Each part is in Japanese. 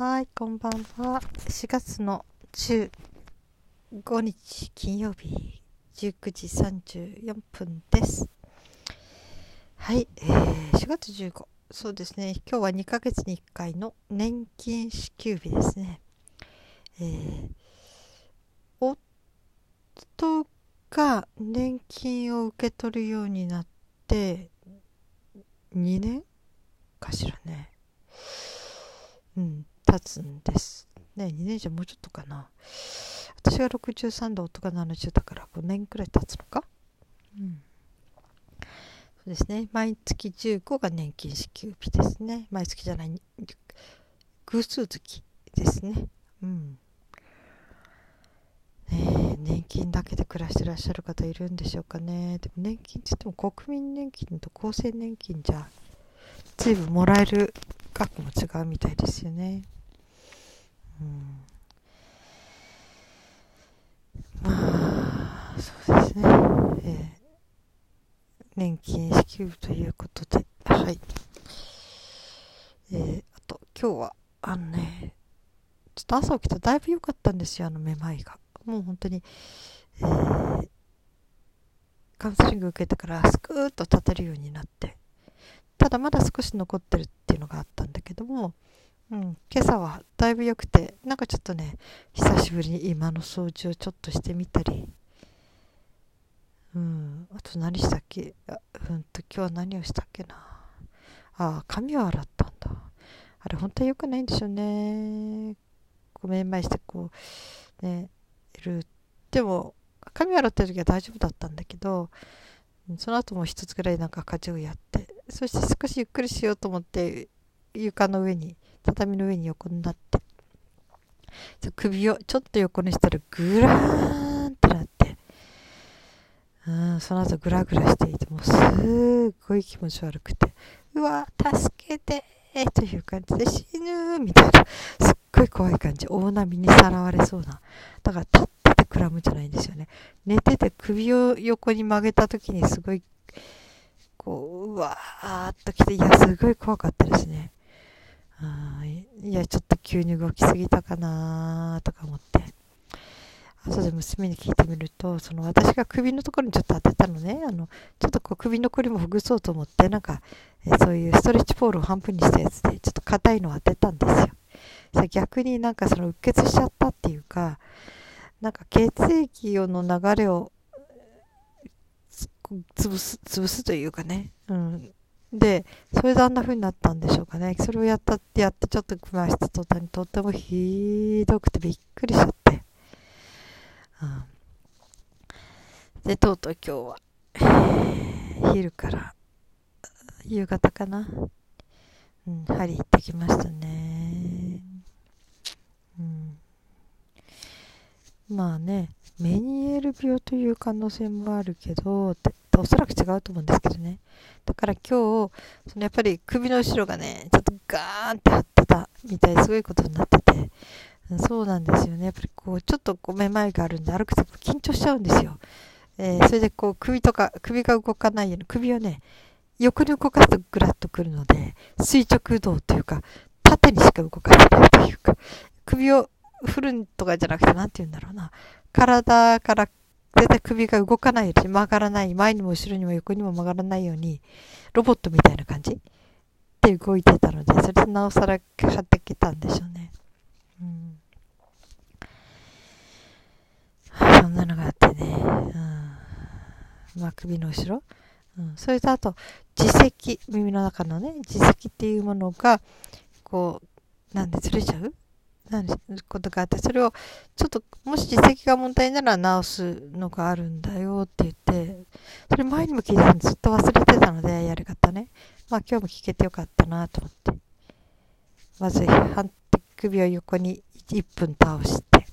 はい、こんばんは。4月の15日金曜日19時34分です。はい、えー、4月15。そうですね、今日は2ヶ月に1回の年金支給日ですね。えー、夫が年金を受け取るようになって2年かしらね。うん、経つんです。ね、2年じゃもうちょっとかな。私が63で夫が70だから5年くらい経つのか？うん。そうですね。毎月15が年金支給日ですね。毎月じゃない、偶数月ですね。うん。ねえ、年金だけで暮らしてらっしゃる方いるんでしょうかね。でも年金って言っても国民年金と厚生年金じゃ随分もらえる額も違うみたいですよね。まあ、そうですね。えー、年金支給ということで、はい。えー、あと、今日は、あのね、ちょっと朝起きたらだいぶ良かったんですよ、あのめまいが。もう本当に、えー、カウンセリング受けてからスクーッと立てるようになって、ただまだ少し残ってるっていうのがあったんだけども、うん、今朝はだいぶ良くてなんかちょっとね久しぶりに今の掃除をちょっとしてみたり。うん。あと何したっけ？あうんと今日は何をしたっけな？ああ髪を洗ったんだ。あれ本当は良くないんでしょうね。ごめんまいしてこうねいる。でも髪洗ってる時は大丈夫だったんだけどその後も一つぐらいなんか家事をやってそして少しゆっくりしようと思って床の上に畳の上に横になって。首をちょっと横にしたらグラーンってなって。うんその後グラグラしていてもうすっごい気持ち悪くて。うわ助けてという感じで死ぬみたいな。すっごい怖い感じ。大波にさらわれそうな。だから立っててくらむんじゃないんですよね。寝てて首を横に曲げた時にすごいこううわーっと来ていやすごい怖かったですね。あいやちょっと急に動きすぎたかなとか思って。後で娘に聞いてみるとその私が首のところにちょっと当てたのね。あのちょっとこう首のこりもほぐそうと思ってなんか、えそういうストレッチポールを半分にしたやつでちょっと硬いのを当てたんですよ。逆になんかそのうっ血しちゃったっていうかなんか血液の流れを潰す潰すというかね、うん、でそれであんな風になったんでしょうかね。それをやったってやってちょっと回した途端にとってもひどくてびっくりしちゃって、うん、でとうとう今日は、昼から夕方かな、うん、針行ってきましたね、うん、まあねメニエール病という可能性もあるけどおそらく違うと思うんですけどね。だから今日そのやっぱり首の後ろがねちょっとガーンって張ってたみたいすごいことになってて。そうなんですよね。やっぱりこうちょっとこうめまいがあるんで歩くと緊張しちゃうんですよ、えー、それでこう首とか首が動かないように首をね横に動かすとグラッとくるので垂直移動というか縦にしか動かせないというか首を振るんとかじゃなくて何て言うんだろうな。体から絶対首が動かないように曲がらない前にも後ろにも横にも曲がらないようにロボットみたいな感じ？で動いてたのでそれでなおさら張ってきたんでしょうね、うん、そんなのがあってね、うん、まあ首の後ろ、うん、それとあと耳石耳の中のね耳石っていうものがこうなんでずれちゃう？なんことがあってそれをちょっともし実績が問題なら直すのがあるんだよって言ってそれ前にも聞いてたんでずっと忘れてたのでやり方ね。まあ今日も聞けてよかったなと思って。まず手首を横に1分倒して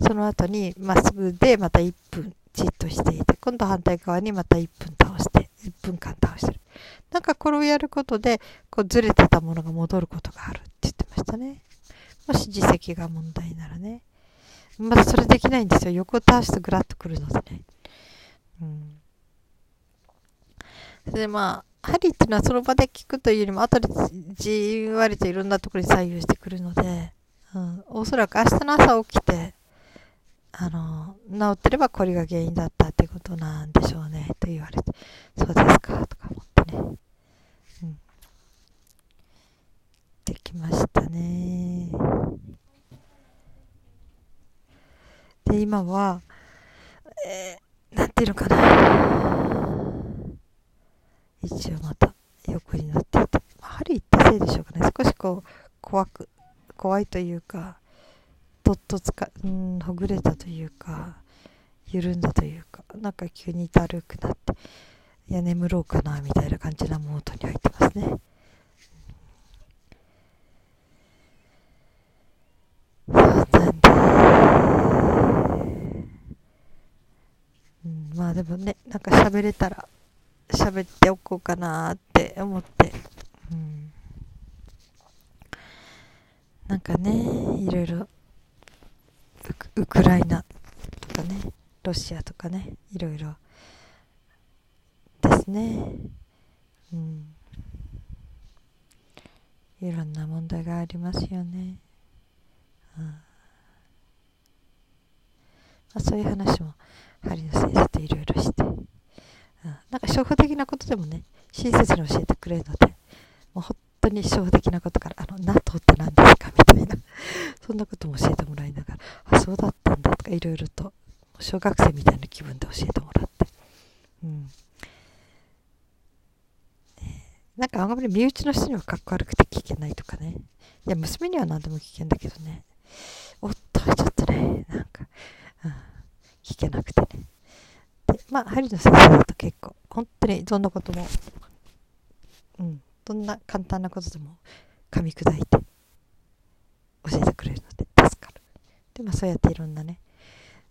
その後にまっすぐでまた1分じっとしていて今度反対側にまた1分倒して1分間倒してる。なんかこれをやることでこうずれてたものが戻ることがあるって言ってましたね。もし実績が問題ならね。まだそれできないんですよ。横を倒すとグラッとくるのでね。うん。それでまあ、針っていうのはその場で聞くというよりも後でじんわりといろんなところに左右してくるので、うん、おそらく明日の朝起きてあの治ってればこれが原因だったってことなんでしょうねと言われてそうですかとか思ってね、うん、できましたねで今はえー、なんていうのかな。一応また横になっていて、まあ、針行ったせいでしょうかね。少しこう怖く怖いというかどっとつかうんほぐれたというか緩んだというかなんか急にだるくなっていや眠ろうかなみたいな感じなモードに入ってますね。そうなんで、うん、まあでもねなんか喋れたら喋っておこうかなって思って、うん、なんかねいろいろウクライナとかねロシアとかねいろいろ。ですね。うん。いろんな問題がありますよね、うん。まあ、そういう話も針の先生といろいろして、うん、なんか初歩的なことでもね親切に教えてくれるのでもう本当に初歩的なことからあの NATO って何ですかみたいな。そんなことも教えてもらいながらあそうだったんだとかいろいろと小学生みたいな気分で教えてもらって、うん、なんかあんまり身内の人にはかっこ悪くて聞けないとかね。いや娘には何でも聞けんだけどね。夫はちょっとねなんか、うん、聞けなくてね。でまあ針の先生だと結構本当にどんなこともうんどんな簡単なことでも噛み砕いて教えてくれるので助かる。でまあそうやっていろんなね、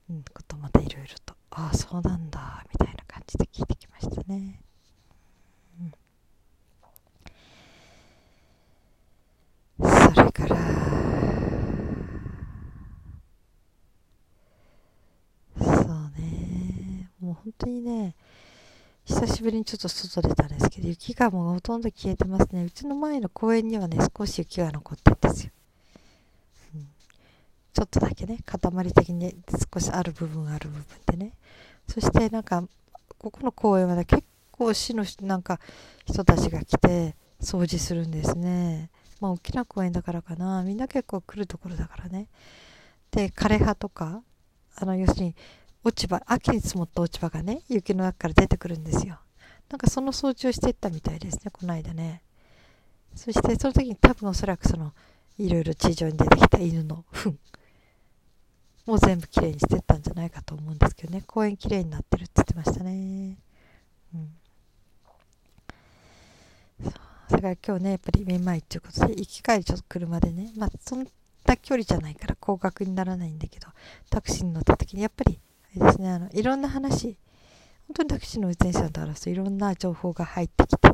うん、ことまたいろいろとああそうなんだみたいな感じで聞いてきましたね、うん、それからそうねもう本当にね久しぶりにちょっと外出たんですけど雪がもうほとんど消えてますね。うちの前の公園にはね少し雪が残ってるんですよ。ちょっとだけね塊的に少しある部分ある部分でね。そしてなんかここの公園はね結構市のなんか人たちが来て掃除するんですね。まあ大きな公園だからかな。みんな結構来るところだからね。で枯葉とかあの要するに落ち葉秋に積もった落ち葉がね雪の中から出てくるんですよ。なんかその掃除をしていったみたいですねこの間ね。そしてその時に多分おそらくそのいろいろ地上に出てきた犬の糞。もう全部きれいにしてったんじゃないかと思うんですけどね。公園きれいになってるって言ってましたね。うん。それから今日ねやっぱりめまいっていうことで行き帰りちょっと車でねまあそんな距離じゃないから高額にならないんだけどタクシーに乗った時にやっぱりれですね。あのいろんな話。本当にタクシーの運転手さんと話すといろんな情報が入ってきて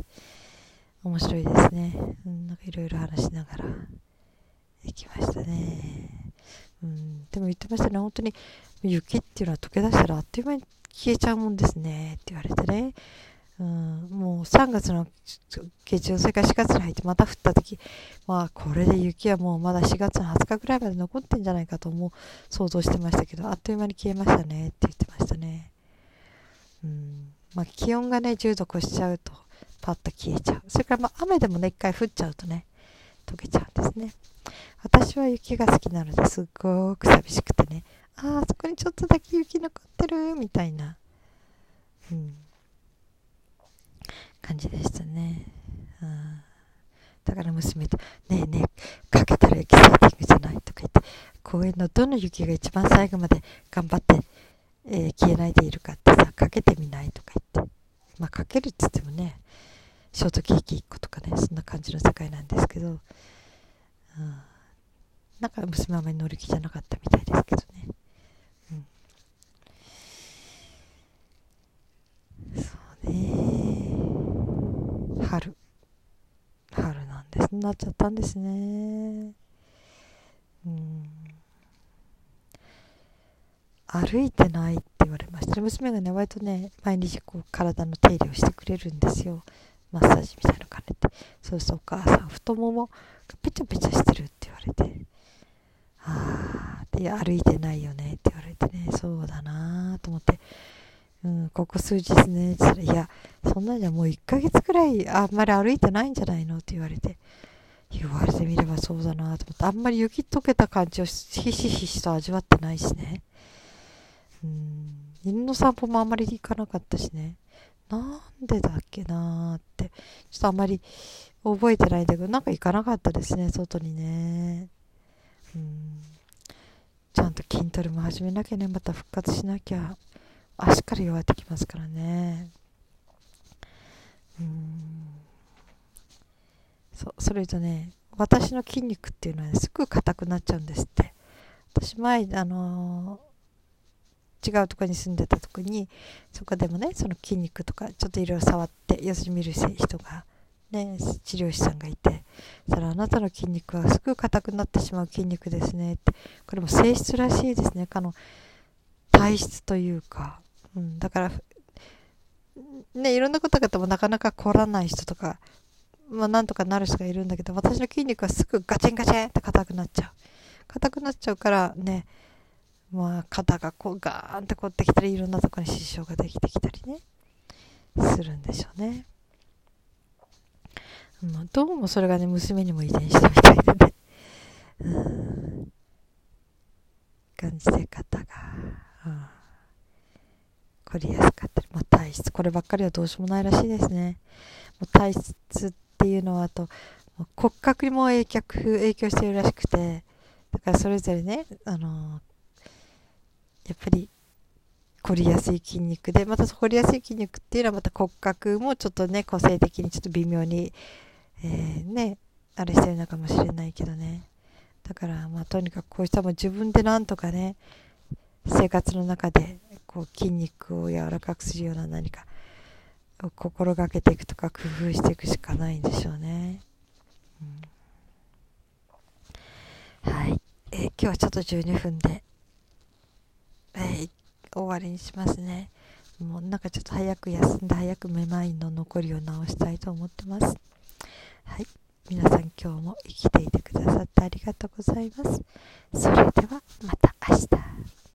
面白いですね、うん、なんかいろいろ話しながら行きましたね。うん、でも言ってましたね、本当に雪っていうのは溶け出したらあっという間に消えちゃうもんですね。って言われてね、うん、もう3月の下旬、それから4月に入ってまた降った時、まあこれで雪はもうまだ4月の20日ぐらいまで残ってんじゃないかと思う想像してましたけど、あっという間に消えましたねって言ってましたね。うん、まあ気温がね、10度越しちゃうとパッと消えちゃう。それからまあ雨でもね、一回降っちゃうとね、溶けちゃうんですね。私は雪が好きなのですっごく寂しくてね、ああ、そこにちょっとだけ雪残ってるみたいな、うん、感じでしたね。うん、だから娘と、ねえねえ、かけたら雪セーティングじゃないとか言って、公園のどの雪が一番最後まで頑張って、えー、消えないでいるかってさ、かけてみないとか言って。まあ、かけるって言ってもね、ショートケーキ1個とかね、そんな感じの世界なんですけど、うん、なんか娘はあまり乗り気じゃなかったみたいですけどね。うん、そうね。春。春なんです。なっちゃったんですね。うん。歩いてないって言われました。娘がね、割とね、毎日こう体の手入れをしてくれるんですよ。マッサージみたいなの兼ねてそうするとお母さん太ももがペチャペチャしてるって言われてああいや歩いてないよねって言われてねそうだなと思ってうん、ここ数日ね、いや、そんなんじゃもう1ヶ月くらいあんまり歩いてないんじゃないのって言われて、言われてみればそうだなと思って、あんまり雪溶けた感じをひしひしと味わってないしね。うん、犬の散歩もあんまり行かなかったしね。なんでだっけなーって、ちょっとあんまり覚えてないんだけど、なんか行かなかったですね、外にね。うん、ちゃんと筋トレも始めなきゃね、また復活しなきゃ。足から弱ってきますからね。うん。そそれとね私の筋肉っていうのは、ね、すぐ硬くなっちゃうんですって。私前あのー、違うとこに住んでたとこにそこでもねその筋肉とかちょっといろいろ触って要するに見る人がね治療師さんがいてそしたらあなたの筋肉はすぐ硬くなってしまう筋肉ですねって。これも性質らしいですね。かの体質というか、うん、だからねいろんなことがあってもなかなか凝らない人とかまあ、なんとかなる人がいるんだけど、私の筋肉はすぐガチンガチンって硬くなっちゃう。硬くなっちゃうからね、まあ、肩がこうガーンって凝ってきたり、いろんなとこに支障ができてきたりね、するんでしょうね。まあ、どうもそれがね、娘にも遺伝したみたいでね。うん。感じで肩が、うん、凝りやすかったり、まあ、体質、こればっかりはどうしようもないらしいですね。もう体質っていうのはあと骨格にも影響影響しているらしくてだからそれぞれねあのやっぱり凝りやすい筋肉でまた凝りやすい筋肉っていうのはまた骨格もちょっとね個性的にちょっと微妙に、えー、ねあれしてるのかもしれないけどねだからまあとにかくこうしたも自分でなんとかね生活の中でこう筋肉を柔らかくするような何か心がけていくとか工夫していくしかないんでしょうね。うん、はい、えー、今日はちょっと12分で、えー、終わりにしますね。もうなんかちょっと早く休んで早くめまいの残りを直したいと思ってます。はい。皆さん今日も生きていてくださってありがとうございます。それではまた明日。